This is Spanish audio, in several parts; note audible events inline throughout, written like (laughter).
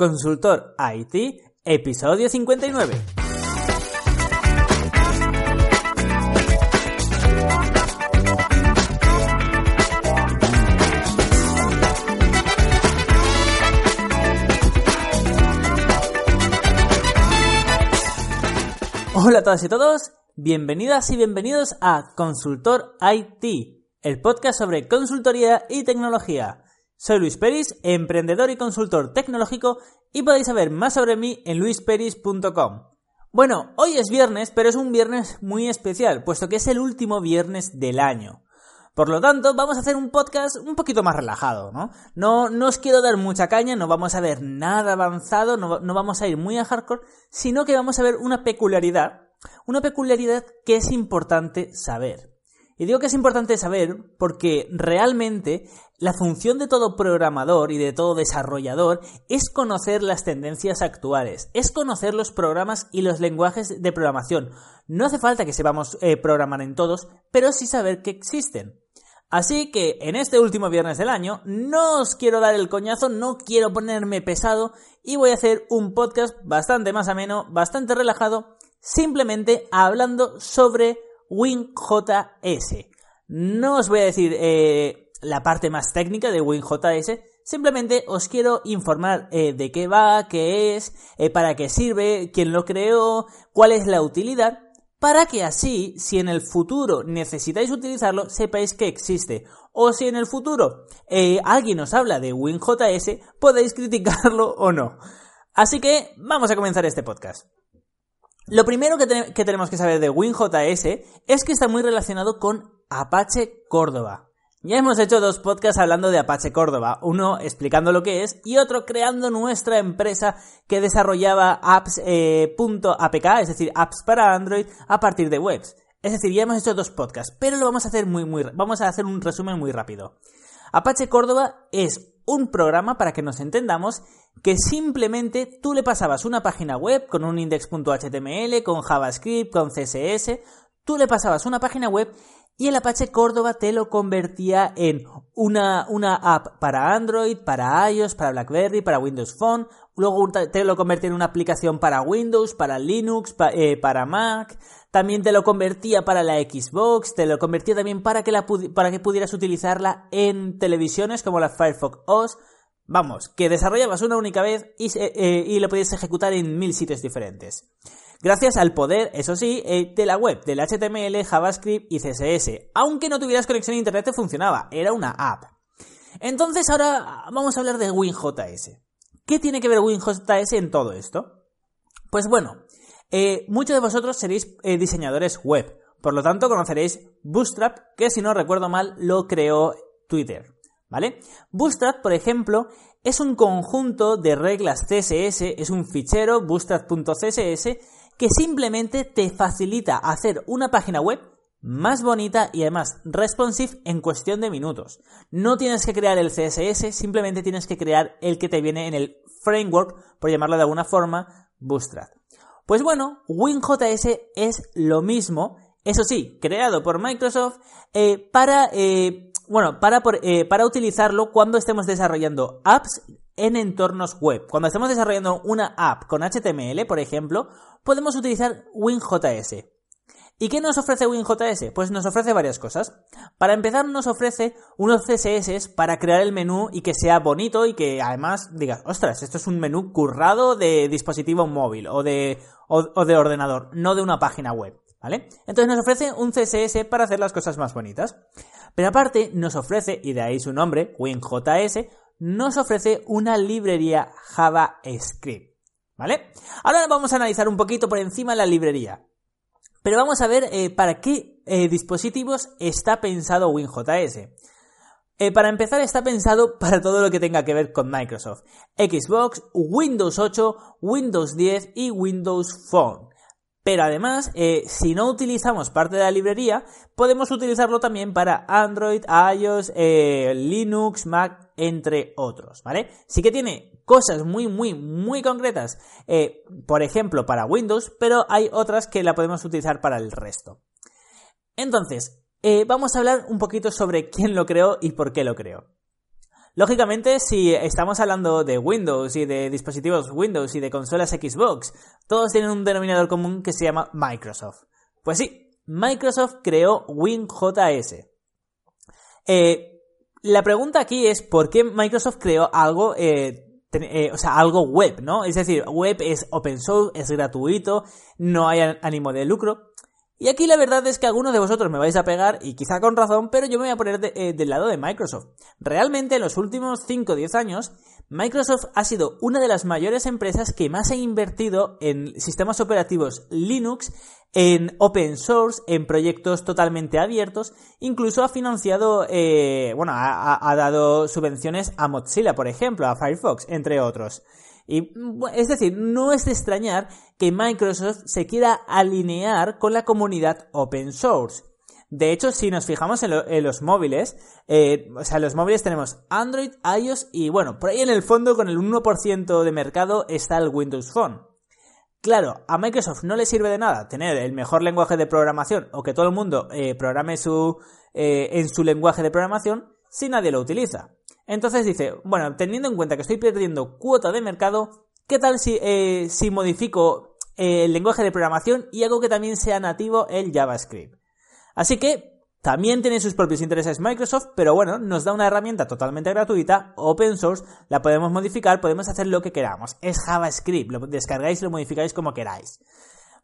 Consultor IT, episodio 59. Hola a todas y todos, bienvenidas y bienvenidos a Consultor IT, el podcast sobre consultoría y tecnología. Soy Luis Peris, emprendedor y consultor tecnológico y podéis saber más sobre mí en luisperis.com. Bueno, hoy es viernes, pero es un viernes muy especial, puesto que es el último viernes del año. Por lo tanto, vamos a hacer un podcast un poquito más relajado, ¿no? No, no os quiero dar mucha caña, no vamos a ver nada avanzado, no, no vamos a ir muy a hardcore, sino que vamos a ver una peculiaridad, una peculiaridad que es importante saber. Y digo que es importante saber porque realmente la función de todo programador y de todo desarrollador es conocer las tendencias actuales, es conocer los programas y los lenguajes de programación. No hace falta que sepamos eh, programar en todos, pero sí saber que existen. Así que en este último viernes del año no os quiero dar el coñazo, no quiero ponerme pesado y voy a hacer un podcast bastante más ameno, bastante relajado, simplemente hablando sobre WinJS. No os voy a decir eh, la parte más técnica de WinJS, simplemente os quiero informar eh, de qué va, qué es, eh, para qué sirve, quién lo creó, cuál es la utilidad, para que así, si en el futuro necesitáis utilizarlo, sepáis que existe. O si en el futuro alguien os habla de WinJS, podéis criticarlo o no. Así que vamos a comenzar este podcast. Lo primero que, tenemos que saber de WinJS es que está muy relacionado con Apache Córdoba. Ya hemos hecho dos podcasts hablando de Apache Córdoba, uno explicando lo que es y otro creando nuestra empresa que desarrollaba apps.apk, eh, es decir, apps para Android a partir de webs. Es decir, ya hemos hecho dos podcasts, pero lo vamos a hacer muy muy vamos a hacer un resumen muy rápido. Apache Córdoba es un programa para que nos entendamos que simplemente tú le pasabas una página web con un index.html, con JavaScript, con CSS, tú le pasabas una página web y el Apache Córdoba te lo convertía en una, una app para Android, para iOS, para BlackBerry, para Windows Phone, luego te lo convertía en una aplicación para Windows, para Linux, eh, para Mac, también te lo convertía para la Xbox, te lo convertía también para que, para que pudieras utilizarla en televisiones como la Firefox OS, Vamos, que desarrollabas una única vez y, eh, y lo podías ejecutar en mil sitios diferentes. Gracias al poder, eso sí, eh, de la web, del HTML, JavaScript y CSS. Aunque no tuvieras conexión a internet, te funcionaba. Era una app. Entonces ahora vamos a hablar de WinJS. ¿Qué tiene que ver WinJS en todo esto? Pues bueno, eh, muchos de vosotros seréis diseñadores web. Por lo tanto, conoceréis Bootstrap, que si no recuerdo mal, lo creó Twitter. ¿vale? Bootstrap, por ejemplo, es un conjunto de reglas CSS, es un fichero bootstrap.css que simplemente te facilita hacer una página web más bonita y además responsive en cuestión de minutos. No tienes que crear el CSS, simplemente tienes que crear el que te viene en el framework, por llamarlo de alguna forma, Bootstrap. Pues bueno, WinJS es lo mismo, eso sí, creado por Microsoft eh, para eh, bueno, para, eh, para utilizarlo cuando estemos desarrollando apps en entornos web. Cuando estemos desarrollando una app con HTML, por ejemplo, podemos utilizar WinJS. ¿Y qué nos ofrece WinJS? Pues nos ofrece varias cosas. Para empezar, nos ofrece unos CSS para crear el menú y que sea bonito y que además digas, ostras, esto es un menú currado de dispositivo móvil o de, o de ordenador, no de una página web. ¿Vale? Entonces nos ofrece un CSS para hacer las cosas más bonitas. Pero aparte nos ofrece, y de ahí su nombre, WinJS, nos ofrece una librería JavaScript. ¿Vale? Ahora vamos a analizar un poquito por encima la librería. Pero vamos a ver eh, para qué eh, dispositivos está pensado WinJS. Eh, para empezar, está pensado (laughs) para todo lo que tenga que ver con Microsoft. Xbox, Windows 8, Windows 10 y Windows Phone. Pero además, si no utilizamos parte de la librería, podemos utilizarlo también para Android, iOS, Linux, Mac, entre otros, ¿vale? Sí que tiene cosas muy, muy, muy concretas, eh, por ejemplo, para Windows, pero hay otras que la podemos utilizar para el resto. Entonces, vamos a hablar un poquito sobre quién lo creó y por qué lo creó. Lógicamente, si estamos hablando de Windows y de dispositivos Windows y de consolas Xbox, todos tienen un denominador común que se llama Microsoft. Pues sí, Microsoft creó WinJS. Eh, la pregunta aquí es ¿por qué Microsoft creó algo, eh, eh, o sea, algo web, ¿no? Es decir, web es open source, es gratuito, no hay ánimo de lucro. Y aquí la verdad es que algunos de vosotros me vais a pegar, y quizá con razón, pero yo me voy a poner eh, del lado de Microsoft. Realmente en los últimos 5 o 10 años, Microsoft ha sido una de las mayores empresas que más ha invertido en sistemas operativos Linux, en open source, en proyectos totalmente abiertos, incluso ha financiado, eh, bueno, ha dado subvenciones a Mozilla, por ejemplo, a Firefox, entre otros. Y, es decir, no es de extrañar que Microsoft se quiera alinear con la comunidad open source. De hecho, si nos fijamos en, los móviles, eh, o sea, los móviles tenemos Android, iOS y bueno, por ahí en el fondo con el 1% de mercado está el Windows Phone. Claro, a Microsoft no le sirve de nada tener el mejor lenguaje de programación o que todo el mundo eh, programe su, eh, en su lenguaje de programación si nadie lo utiliza. Entonces dice, bueno, teniendo en cuenta que estoy perdiendo cuota de mercado, ¿qué tal si, si modifico el lenguaje de programación y hago que también sea nativo el JavaScript? Así que también tiene sus propios intereses Microsoft, pero bueno, nos da una herramienta totalmente gratuita, open source, la podemos modificar, podemos hacer lo que queramos. Es JavaScript, lo descargáis y lo modificáis como queráis.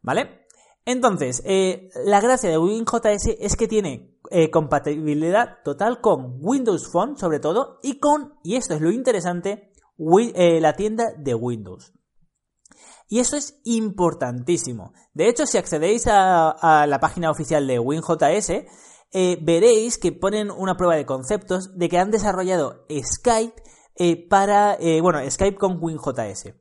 ¿Vale? Entonces, eh, la gracia de WinJS es que tiene eh, compatibilidad total con Windows Phone, sobre todo, y con, y esto es lo interesante, eh, la tienda de Windows. Y eso es importantísimo. De hecho, si accedéis a, la página oficial de WinJS, veréis que ponen una prueba de conceptos de que han desarrollado Skype para, bueno, Skype con WinJS.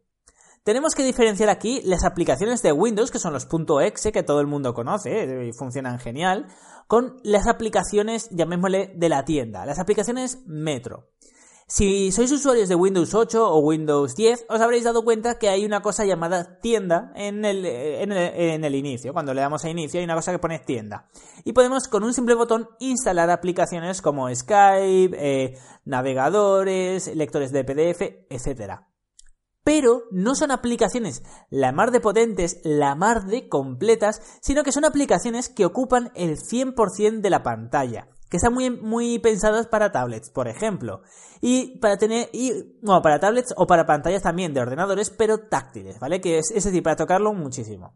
Tenemos que diferenciar aquí las aplicaciones de Windows, que son los .exe, que todo el mundo conoce eh, y funcionan genial, con las aplicaciones, llamémosle, de la tienda, las aplicaciones Metro. Si sois usuarios de Windows 8 o Windows 10, os habréis dado cuenta que hay una cosa llamada tienda en el, en el, inicio. Cuando le damos a inicio hay una cosa que pone tienda. Y podemos con un simple botón instalar aplicaciones como Skype, eh, navegadores, lectores de PDF, etcétera pero no son aplicaciones la mar de potentes, la mar de completas, sino que son aplicaciones que ocupan el 100% de la pantalla, que están muy, muy pensadas para tablets, por ejemplo, y para tener, y, bueno, para tablets o para pantallas también de ordenadores, pero táctiles, ¿vale? Que es, decir, para tocarlo muchísimo.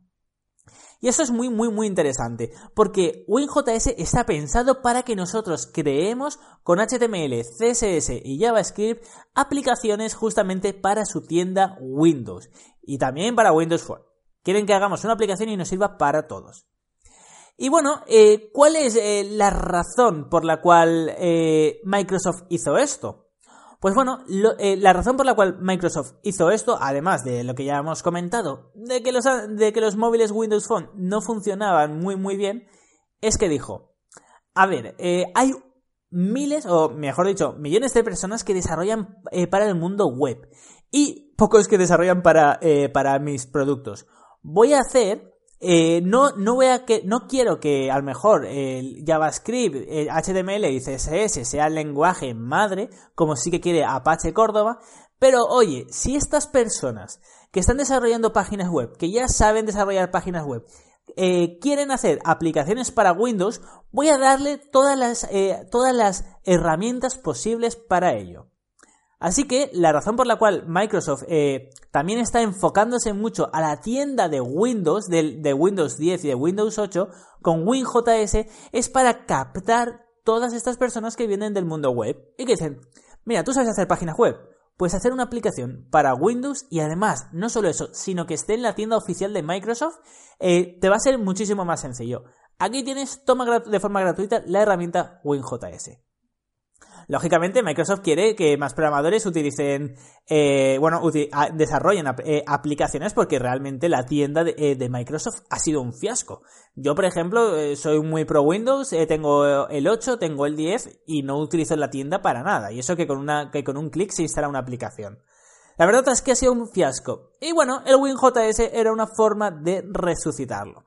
Y eso es muy, muy, muy interesante, porque WinJS está pensado para que nosotros creemos con HTML, CSS y JavaScript aplicaciones justamente para su tienda Windows y también para Windows Phone. Quieren que hagamos una aplicación y nos sirva para todos. Y bueno, eh, ¿cuál es eh, la razón por la cual eh, Microsoft hizo esto? Pues bueno, la razón por la cual Microsoft hizo esto, además de lo que ya hemos comentado, de que los, de que los móviles Windows Phone no funcionaban muy muy bien, es que dijo, a ver, hay miles, o mejor dicho, millones de personas que desarrollan para el mundo web y pocos que desarrollan para, para mis productos. Voy a hacer eh, no, no voy a que, no quiero que a lo mejor el JavaScript, el HTML y CSS sea el lenguaje madre, como sí que quiere Apache Córdoba, pero oye, si estas personas que están desarrollando páginas web, que ya saben desarrollar páginas web, eh, quieren hacer aplicaciones para Windows, voy a darle todas las, eh, todas las herramientas posibles para ello. Así que la razón por la cual Microsoft eh, también está enfocándose mucho a la tienda de Windows, de, Windows 10 y de Windows 8, con WinJS, es para captar todas estas personas que vienen del mundo web y que dicen, mira, tú sabes hacer páginas web, puedes hacer una aplicación para Windows y además, no solo eso, sino que esté en la tienda oficial de Microsoft, eh, te va a ser muchísimo más sencillo. Aquí tienes, toma de forma gratuita la herramienta WinJS. Lógicamente, Microsoft quiere que más programadores utilicen, eh, bueno, desarrollen eh, aplicaciones porque realmente la tienda de, de, Microsoft ha sido un fiasco. Yo, por ejemplo, soy muy pro Windows, tengo el 8, tengo el 10 y no utilizo la tienda para nada. Y eso que con, una, que con un clic se instala una aplicación. La verdad es que ha sido un fiasco. Y bueno, el WinJS era una forma de resucitarlo.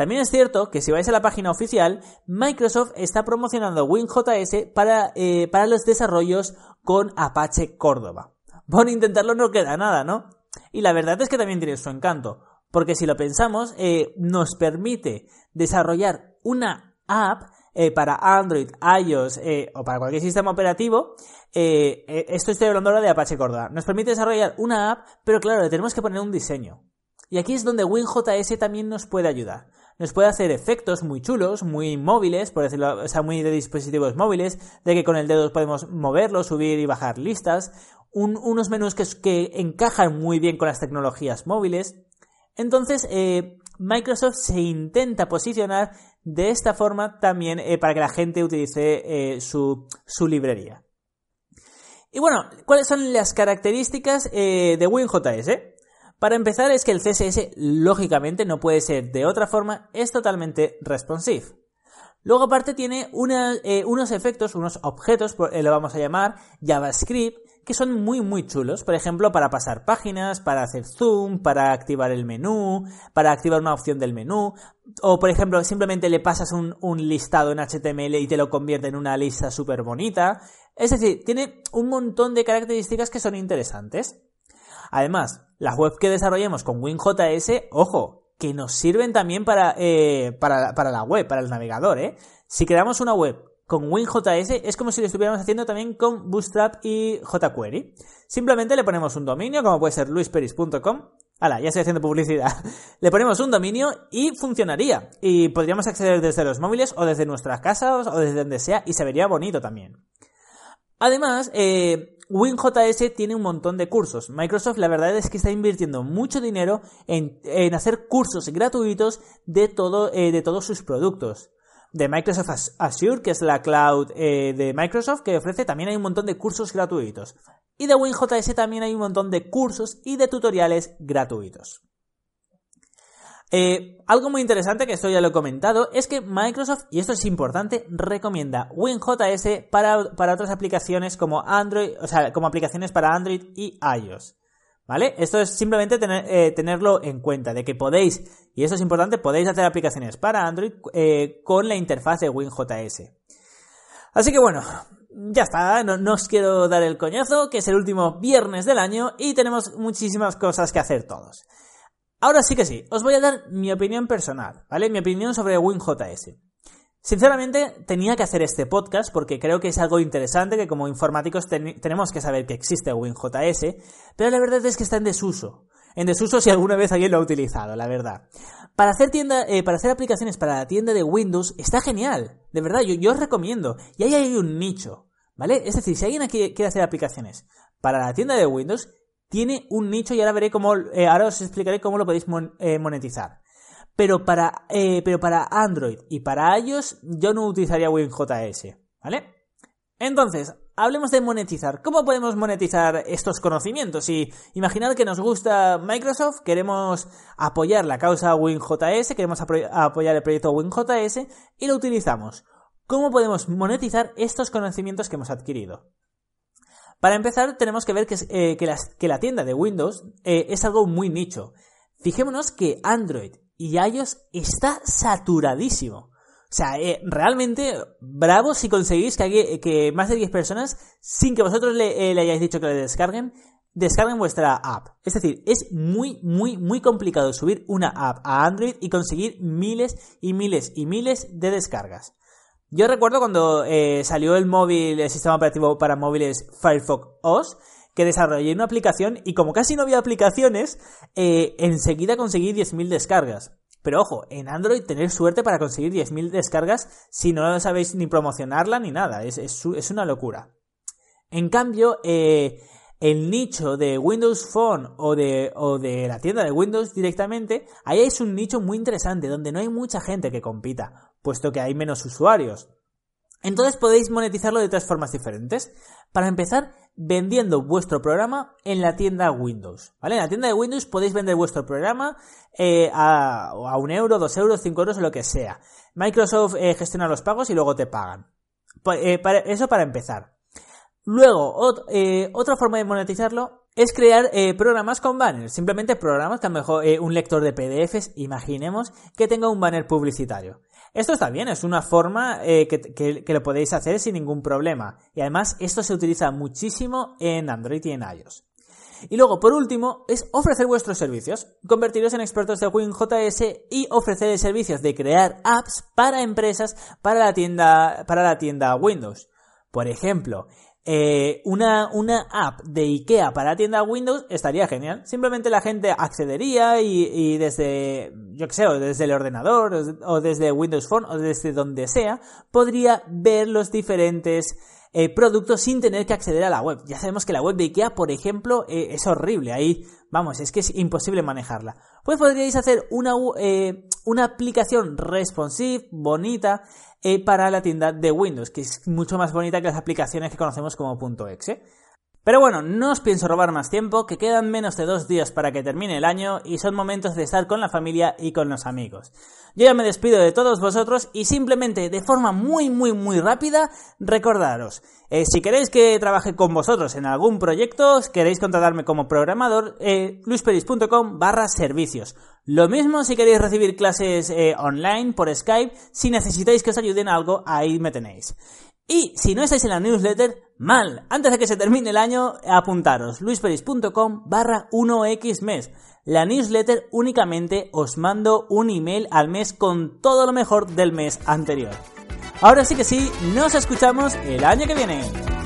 También es cierto que si vais a la página oficial, Microsoft está promocionando WinJS para, eh, para los desarrollos con Apache Córdoba. Por intentarlo no queda nada, ¿no? Y la verdad es que también tiene su encanto, porque si lo pensamos, eh, nos permite desarrollar una app eh, para Android, iOS o para cualquier sistema operativo, esto estoy hablando ahora de Apache Corda, nos permite desarrollar una app, pero claro, le tenemos que poner un diseño. Y aquí es donde WinJS también nos puede ayudar. Nos puede hacer efectos muy chulos, muy móviles, por decirlo, o sea, muy de dispositivos móviles, de que con el dedo podemos moverlo, subir y bajar listas, unos menús que, encajan muy bien con las tecnologías móviles. Entonces, Microsoft se intenta posicionar de esta forma también eh, para que la gente utilice eh, su, librería. Y bueno, ¿cuáles son las características eh, de WinJS? Para empezar es que el CSS lógicamente no puede ser de otra forma, es totalmente responsive. Luego aparte tiene unos efectos, unos objetos, lo vamos a llamar JavaScript, que son muy muy chulos, por ejemplo, para pasar páginas, para hacer zoom, para activar el menú, para activar una opción del menú, o por ejemplo, simplemente le pasas un, listado en HTML y te lo convierte en una lista súper bonita. Es decir, tiene un montón de características que son interesantes. Además, las webs que desarrollemos con WinJS, ojo, que nos sirven también para, eh, para, para la web, para el navegador, ¿eh? Si creamos una web con WinJS es como si lo estuviéramos haciendo también con Bootstrap y jQuery. Simplemente le ponemos un dominio, como puede ser luisperis.com. Hala, ya estoy haciendo publicidad. (laughs) le ponemos un dominio y funcionaría. Y podríamos acceder desde los móviles o desde nuestras casas o desde donde sea y se vería bonito también. Además, eh, WinJS tiene un montón de cursos. Microsoft la verdad es que está invirtiendo mucho dinero en, hacer cursos gratuitos de, todo, eh, de todos sus productos de Microsoft Azure, que es la cloud eh, de Microsoft, que ofrece también hay un montón de cursos gratuitos. Y de WinJS también hay un montón de cursos y de tutoriales gratuitos. Eh, algo muy interesante, que esto ya lo he comentado, es que Microsoft, y esto es importante, recomienda WinJS para, para otras aplicaciones como Android, o sea, como aplicaciones para Android y iOS. ¿Vale? Esto es simplemente eh, tenerlo en cuenta, de que podéis, y esto es importante, podéis hacer aplicaciones para Android eh, con la interfaz de WinJS. Así que bueno, ya está, no, os quiero dar el coñazo, que es el último viernes del año y tenemos muchísimas cosas que hacer todos. Ahora sí que sí, os voy a dar mi opinión personal, ¿vale? Mi opinión sobre WinJS. Sinceramente, tenía que hacer este podcast porque creo que es algo interesante que como informáticos tenemos que saber que existe WinJS, pero la verdad es que está en desuso. En desuso si alguna vez alguien lo ha utilizado, la verdad. Para hacer tienda, eh, para hacer aplicaciones para la tienda de Windows está genial. De verdad, yo, os recomiendo. Y ahí hay un nicho, ¿vale? Es decir, si alguien quiere hacer aplicaciones para la tienda de Windows, tiene un nicho y ahora veré cómo, eh, ahora os explicaré cómo lo podéis eh, monetizar. Pero para, eh, pero para Android y para iOS yo no utilizaría WinJS, ¿vale? Entonces, hablemos de monetizar. ¿Cómo podemos monetizar estos conocimientos? Y imaginad que nos gusta Microsoft, queremos apoyar la causa WinJS, queremos apoyar el proyecto WinJS y lo utilizamos. ¿Cómo podemos monetizar estos conocimientos que hemos adquirido? Para empezar, tenemos que ver que, eh, la tienda de Windows eh, es algo muy nicho. Fijémonos que Android y iOS está saturadísimo. O sea, eh, realmente bravo si conseguís que, más de 10 personas, sin que vosotros le, le, hayáis dicho que le descarguen, descarguen vuestra app. Es decir, es muy, muy, muy complicado subir una app a Android y conseguir miles y miles y miles de descargas. Yo recuerdo cuando eh, salió el móvil, el sistema operativo para móviles Firefox OS, que desarrollé una aplicación y como casi no había aplicaciones, eh, enseguida conseguí 10.000 descargas. Pero ojo, en Android tener suerte para conseguir 10.000 descargas si no sabéis ni promocionarla ni nada, es, una locura. En cambio, eh, el nicho de Windows Phone o de, o de la tienda de Windows directamente, ahí es un nicho muy interesante donde no hay mucha gente que compita, puesto que hay menos usuarios. Entonces podéis monetizarlo de tres formas diferentes. Para empezar, vendiendo vuestro programa en la tienda Windows. ¿Vale? En la tienda de Windows podéis vender vuestro programa eh, a, un euro, dos euros, cinco euros, lo que sea. Microsoft eh, gestiona los pagos y luego te pagan. Eh, eso para empezar. Luego, otra forma de monetizarlo es crear programas con banners. Simplemente programas a lo mejor un lector de PDFs, imaginemos, que tenga un banner publicitario. Esto está bien, es una forma eh, que, lo podéis hacer sin ningún problema. Y además esto se utiliza muchísimo en Android y en iOS. Y luego, por último, es ofrecer vuestros servicios, convertiros en expertos de WinJS y ofrecer servicios de crear apps para empresas para la tienda, para la tienda Windows. Por ejemplo, eh, una, una app de IKEA para tienda Windows estaría genial. Simplemente la gente accedería y, desde, yo que sé, o desde el ordenador, o desde Windows Phone, o desde donde sea, podría ver los diferentes eh, productos sin tener que acceder a la web. Ya sabemos que la web de IKEA, por ejemplo, eh, es horrible. Ahí, vamos, es que es imposible manejarla. Pues podríais hacer una, una aplicación responsive, bonita, eh, para la tienda de Windows, que es mucho más bonita que las aplicaciones que conocemos como .exe. Pero bueno, no os pienso robar más tiempo, que quedan menos de dos días para que termine el año y son momentos de estar con la familia y con los amigos. Yo ya me despido de todos vosotros y simplemente de forma muy muy muy rápida recordaros, eh, si queréis que trabaje con vosotros en algún proyecto, queréis contratarme como programador, eh, luisperis.com barra servicios. Lo mismo si queréis recibir clases eh, online por Skype, si necesitáis que os ayuden algo, ahí me tenéis. Y si no estáis en la newsletter, mal. Antes de que se termine el año, apuntaros luisperis.com barra 1x mes. La newsletter únicamente os mando un email al mes con todo lo mejor del mes anterior. Ahora sí que sí, nos escuchamos el año que viene.